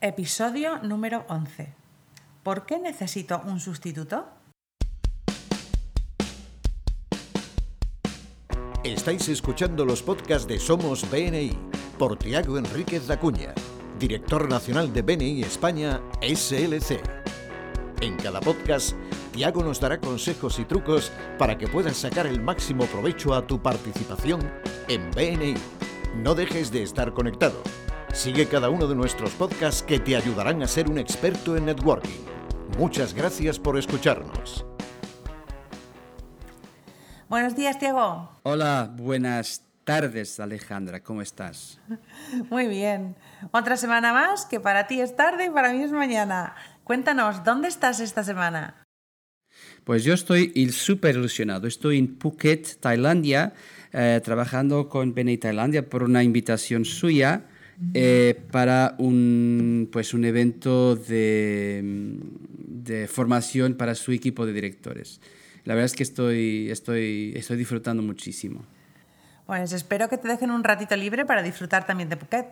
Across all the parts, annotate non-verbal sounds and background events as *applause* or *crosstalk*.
Episodio número 11. ¿Por qué necesito un sustituto? Estáis escuchando los podcasts de Somos BNI por Tiago Enríquez Acuña, director nacional de BNI España SLC. En cada podcast, Tiago nos dará consejos y trucos para que puedas sacar el máximo provecho a tu participación en BNI. No dejes de estar conectado. Sigue cada uno de nuestros podcasts que te ayudarán a ser un experto en networking. Muchas gracias por escucharnos. Buenos días, Tiago. Hola, buenas tardes, Alejandra. ¿Cómo estás? *laughs* Muy bien. Otra semana más que para ti es tarde y para mí es mañana. Cuéntanos, ¿dónde estás esta semana? Pues yo estoy súper ilusionado. Estoy en Phuket, Tailandia, eh, trabajando con Bene Tailandia por una invitación suya eh, para un, pues un evento de, de, formación para su equipo de directores. La verdad es que estoy, estoy, estoy disfrutando muchísimo. Pues espero que te dejen un ratito libre para disfrutar también de Phuket.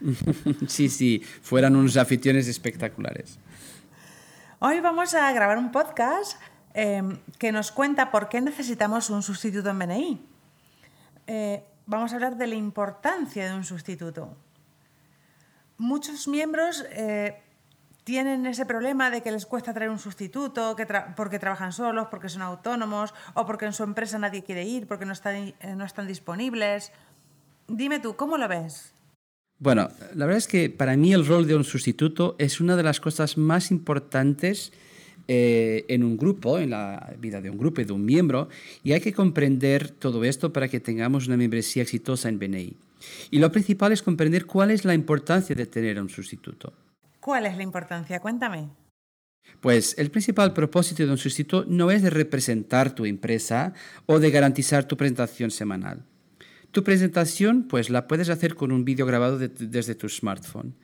*laughs* sí, sí, fueran unos anfitriones espectaculares. Hoy vamos a grabar un podcast eh, que nos cuenta por qué necesitamos un sustituto en BNI. Eh, vamos a hablar de la importancia de un sustituto. Muchos miembros eh, tienen ese problema de que les cuesta traer un sustituto que porque trabajan solos, porque son autónomos o porque en su empresa nadie quiere ir, porque no están, eh, no están disponibles. Dime tú, ¿cómo lo ves? Bueno, la verdad es que para mí el rol de un sustituto es una de las cosas más importantes eh, en un grupo, en la vida de un grupo y de un miembro, y hay que comprender todo esto para que tengamos una membresía exitosa en BNI. Y lo principal es comprender cuál es la importancia de tener un sustituto. ¿Cuál es la importancia? Cuéntame. Pues el principal propósito de un sustituto no es de representar tu empresa o de garantizar tu presentación semanal. Tu presentación pues la puedes hacer con un vídeo grabado desde tu smartphone.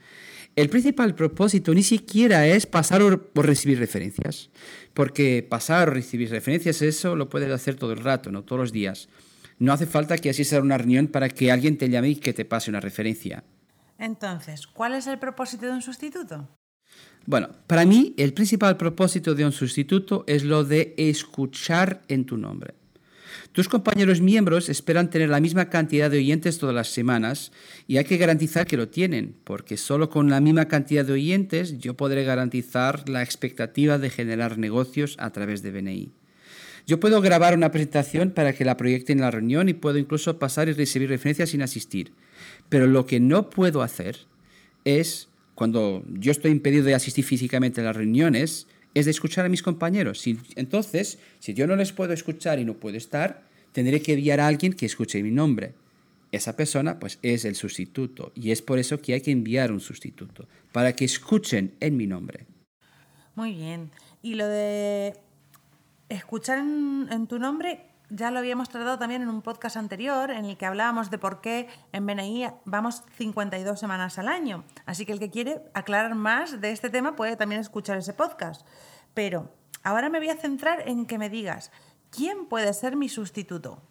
El principal propósito ni siquiera es pasar o, recibir referencias, porque pasar o recibir referencias, eso lo puedes hacer todo el rato, no todos los días. No hace falta que así sea una reunión para que alguien te llame y que te pase una referencia. Entonces, ¿cuál es el propósito de un sustituto? Bueno, para mí el principal propósito de un sustituto es lo de escuchar en tu nombre. Tus compañeros miembros esperan tener la misma cantidad de oyentes todas las semanas y hay que garantizar que lo tienen, porque solo con la misma cantidad de oyentes yo podré garantizar la expectativa de generar negocios a través de BNI. Yo puedo grabar una presentación para que la proyecten en la reunión y puedo incluso pasar y recibir referencias sin asistir. Pero lo que no puedo hacer es, cuando yo estoy impedido de asistir físicamente a las reuniones, es de escuchar a mis compañeros. entonces, si yo no les puedo escuchar y no puedo estar, tendré que enviar a alguien que escuche mi nombre. Esa persona pues es el sustituto y es por eso que hay que enviar un sustituto, para que escuchen en mi nombre. Muy bien. Y lo de escuchar en, en tu nombre, ya lo habíamos tratado también en un podcast anterior en el que hablábamos de por qué en BNI vamos 52 semanas al año. Así que el que quiere aclarar más de este tema puede también escuchar ese podcast. Pero ahora me voy a centrar en que me digas, ¿quién puede ser mi sustituto?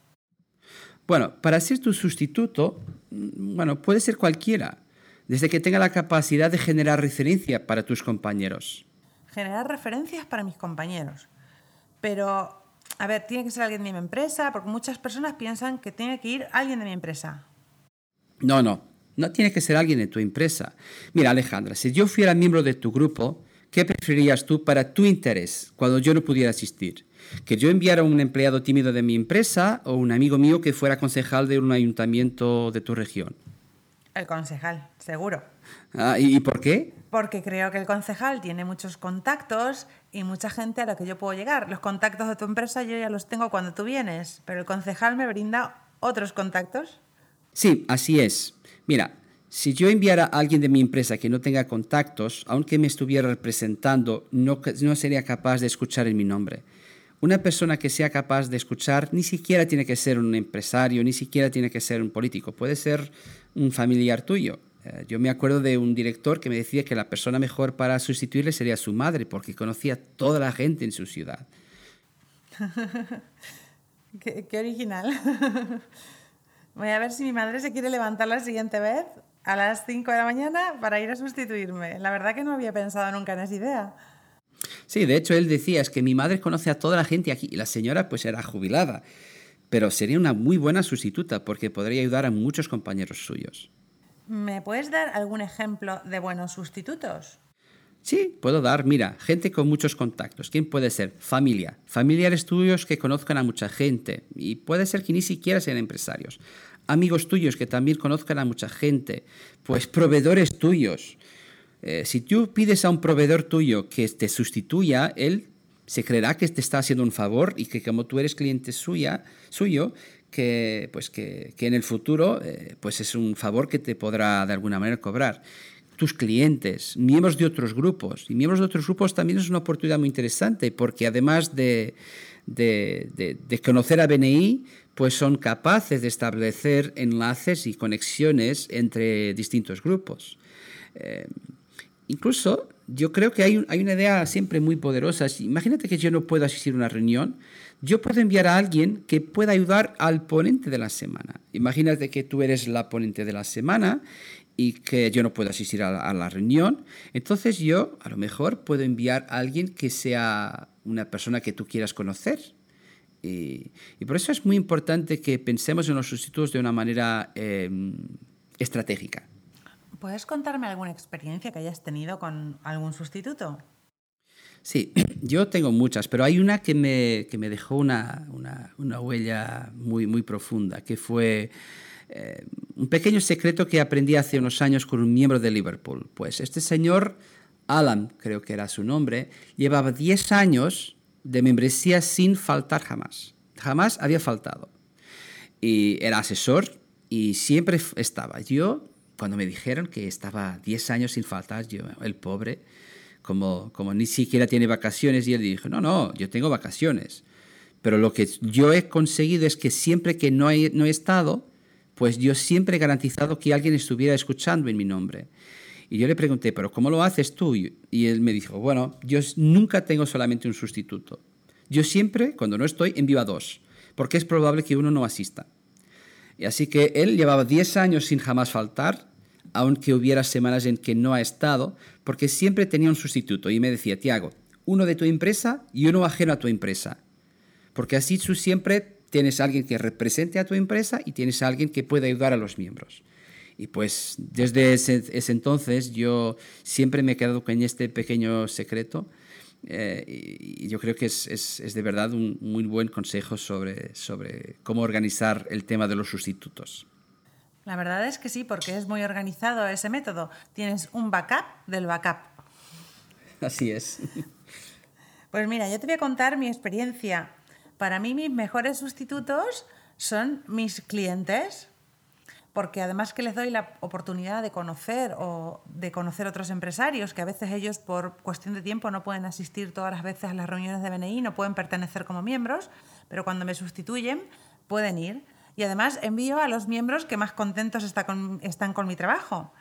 Bueno, para ser tu sustituto, mm, bueno, puede ser cualquiera, desde que tenga la capacidad de generar referencia para tus compañeros. Generar referencias para mis compañeros. Pero a ver, tiene que ser alguien de mi empresa, porque muchas personas piensan que tiene que ir alguien de mi empresa. No, no, no tiene que ser alguien de tu empresa. Mira, Alejandra, si yo fuera miembro de tu grupo, ¿qué preferirías tú para tu interés cuando yo no pudiera asistir? ¿Que yo enviara a un empleado tímido de mi empresa o un amigo mío que fuera concejal de un ayuntamiento de tu región? El concejal, seguro. Ah, ¿Y por qué? Porque creo que el concejal tiene muchos contactos y mucha gente a la que yo puedo llegar. Los contactos de tu empresa yo ya los tengo cuando tú vienes, pero el concejal me brinda otros contactos. Sí, así es. Mira, si yo enviara a alguien de mi empresa que no tenga contactos, aunque me estuviera representando, no, no sería capaz de escuchar en mi nombre. Una persona que sea capaz de escuchar ni siquiera tiene que ser un empresario, ni siquiera tiene que ser un político, puede ser un familiar tuyo yo me acuerdo de un director que me decía que la persona mejor para sustituirle sería su madre, porque conocía toda la gente en su ciudad. *laughs* qué, original. *laughs* Voy a ver si mi madre se quiere levantar la siguiente vez a las 5 de la mañana para ir a sustituirme. La verdad que no había pensado nunca en esa idea. Sí, de hecho él decía, es que mi madre conoce a toda la gente aquí y la señora pues era jubilada, pero sería una muy buena sustituta porque podría ayudar a muchos compañeros suyos. ¿Me puedes dar algún ejemplo de buenos sustitutos? Sí, puedo dar, mira, gente con muchos contactos. ¿Quién puede ser? Familia. Familiares tuyos que conozcan a mucha gente. Y puede ser que ni siquiera sean empresarios. Amigos tuyos que también conozcan a mucha gente. Pues proveedores tuyos. Eh, si tú pides a un proveedor tuyo que te sustituya, él se creerá que te está haciendo un favor y que como tú eres cliente suya, suyo, que, pues que, que en el futuro eh, pues es un favor que te podrá de alguna manera cobrar tus clientes, miembros de otros grupos. Y miembros de otros grupos también es una oportunidad muy interesante porque además de, de, de, conocer a BNI, pues son capaces de establecer enlaces y conexiones entre distintos grupos. Eh, incluso yo creo que hay, hay, una idea siempre muy poderosa. Imagínate que yo no puedo asistir a una reunión, yo puedo enviar a alguien que pueda ayudar al ponente de la semana. Imagínate que tú eres la ponente de la semana y que yo no puedo asistir a la, reunión, entonces yo a lo mejor puedo enviar a alguien que sea una persona que tú quieras conocer. Y, por eso es muy importante que pensemos en los sustitutos de una manera em, estratégica. ¿Puedes contarme alguna experiencia que hayas tenido con algún sustituto? Sí, *clears throat* yo tengo muchas, pero hay una que me, que me dejó una, una, una huella muy, muy profunda, que fue eh, un pequeño secreto que aprendí hace unos años con un miembro de Liverpool. Pues este señor, Alan, creo que era su nombre, llevaba 10 años de membresía sin faltar jamás. Jamás había faltado. Y era asesor y siempre estaba. Yo, cuando me dijeron que estaba 10 años sin faltar, yo, el pobre, como, ni siquiera tiene vacaciones, y él dijo, no, no, yo tengo vacaciones. Pero lo que yo he conseguido es que siempre que no he, no he estado, pues yo siempre he garantizado que alguien estuviera escuchando en mi nombre. Y yo le pregunté, ¿pero cómo lo haces tú? Y él me dijo, bueno, yo nunca tengo solamente un sustituto. Yo siempre, cuando no estoy, envío a dos, porque es probable que uno no asista. Y así que él llevaba 10 años sin jamás faltar, aunque hubiera semanas en que no ha estado, porque siempre tenía un sustituto. Y me decía, Tiago, uno de tu empresa y uno ajeno a tu empresa. Porque así tú siempre tienes alguien que represente a tu empresa y tienes alguien que pueda ayudar a los miembros. Y pues desde ese, entonces yo siempre me he quedado con este pequeño secreto eh, y yo creo que es, es, es, de verdad un muy buen consejo sobre, sobre cómo organizar el tema de los sustitutos. La verdad es que sí, porque es muy organizado ese método. Tienes un backup del backup. Así es. Pues mira, yo te voy a contar mi experiencia para mí mis mejores sustitutos son mis clientes, porque además que les doy la oportunidad de conocer o de conocer otros empresarios, que a veces ellos por cuestión de tiempo no pueden asistir todas las veces a las reuniones de BNI, no pueden pertenecer como miembros, pero cuando me sustituyen pueden ir. Y además envío a los miembros que más contentos están con mi trabajo.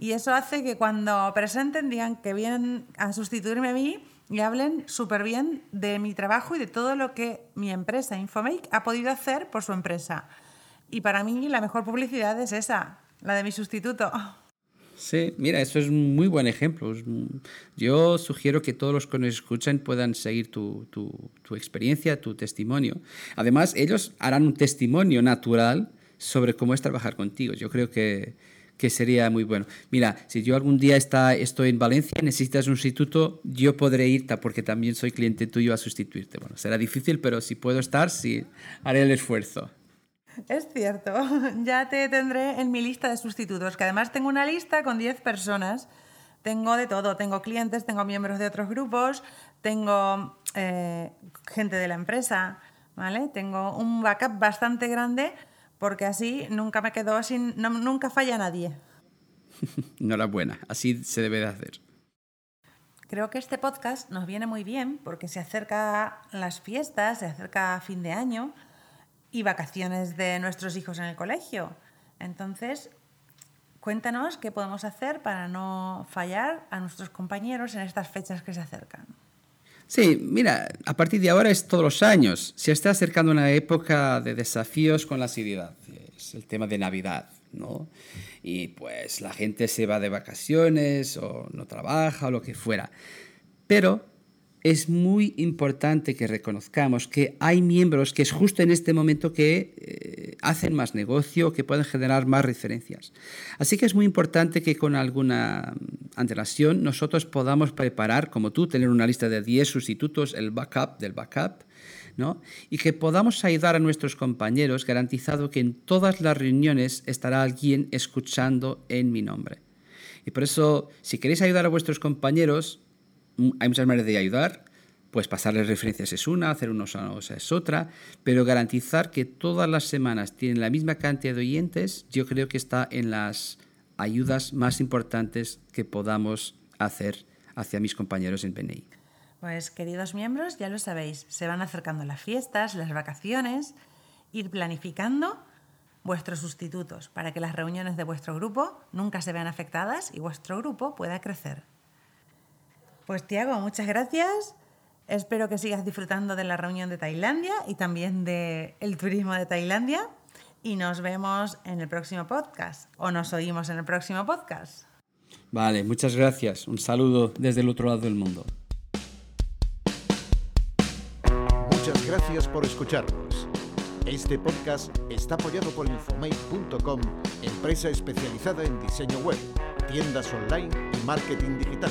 Y eso hace que cuando presenten digan que vienen a sustituirme a mí y hablen súper bien de mi trabajo y de todo lo que mi empresa Infomake ha podido hacer por su empresa. Y para mí la mejor publicidad es esa, la de mi sustituto. Sí, mira, eso es un muy buen ejemplo. Yo sugiero que todos los que nos escuchan puedan seguir tu, tu, experiencia, tu testimonio. Además, ellos harán un testimonio natural sobre cómo es trabajar contigo. Yo creo que, que sería muy bueno. Mira, si yo algún día está, estoy en Valencia y necesitas un sustituto, yo podré irte porque también soy cliente tuyo a sustituirte. Bueno, será difícil, pero si puedo estar, sí, haré el esfuerzo. Es cierto, *laughs* ya te tendré en mi lista de sustitutos, que además tengo una lista con 10 personas. Tengo de todo, tengo clientes, tengo miembros de otros grupos, tengo eh, gente de la empresa, ¿vale? Tengo un backup bastante grande porque así nunca me quedo sin, nunca falla nadie. *laughs* Enhorabuena, así se debe de hacer. Creo que este podcast nos viene muy bien porque se acerca las fiestas, se acerca fin de año y vacaciones de nuestros hijos en el colegio. Entonces, cuéntanos qué podemos hacer para no fallar a nuestros compañeros en estas fechas que se acercan. Sí, mira, a partir de ahora es todos los años. Se está acercando una época de desafíos con la seriedad. Es el tema de Navidad. ¿no? Y pues la gente se va de vacaciones o no trabaja o lo que fuera. Pero es muy importante que reconozcamos que hay miembros que es justo en este momento que eh, hacen más negocio, que pueden generar más referencias. Así que es muy importante que con alguna antelación nosotros podamos preparar, como tú, tener una lista de 10 sustitutos, el backup del backup, ¿no? y que podamos ayudar a nuestros compañeros garantizado que en todas las reuniones estará alguien escuchando en mi nombre. Y por eso, si queréis ayudar a vuestros compañeros, hay muchas maneras de ayudar, pues pasarles referencias es una, hacer unos anos es otra, pero garantizar que todas las semanas tienen la misma cantidad de oyentes, yo creo que está en las ayudas más importantes que podamos hacer hacia mis compañeros en PNI. Pues queridos miembros, ya lo sabéis, se van acercando las fiestas, las vacaciones, ir planificando vuestros sustitutos para que las reuniones de vuestro grupo nunca se vean afectadas y vuestro grupo pueda crecer. Pues Tiago, muchas gracias. Espero que sigas disfrutando de la reunión de Tailandia y también del el turismo de Tailandia. Y nos vemos en el próximo podcast o nos oímos en el próximo podcast. Vale, muchas gracias. Un saludo desde el otro lado del mundo. Muchas gracias por escucharnos. Este podcast está apoyado por Infomate.com, empresa especializada en diseño web, tiendas online y marketing digital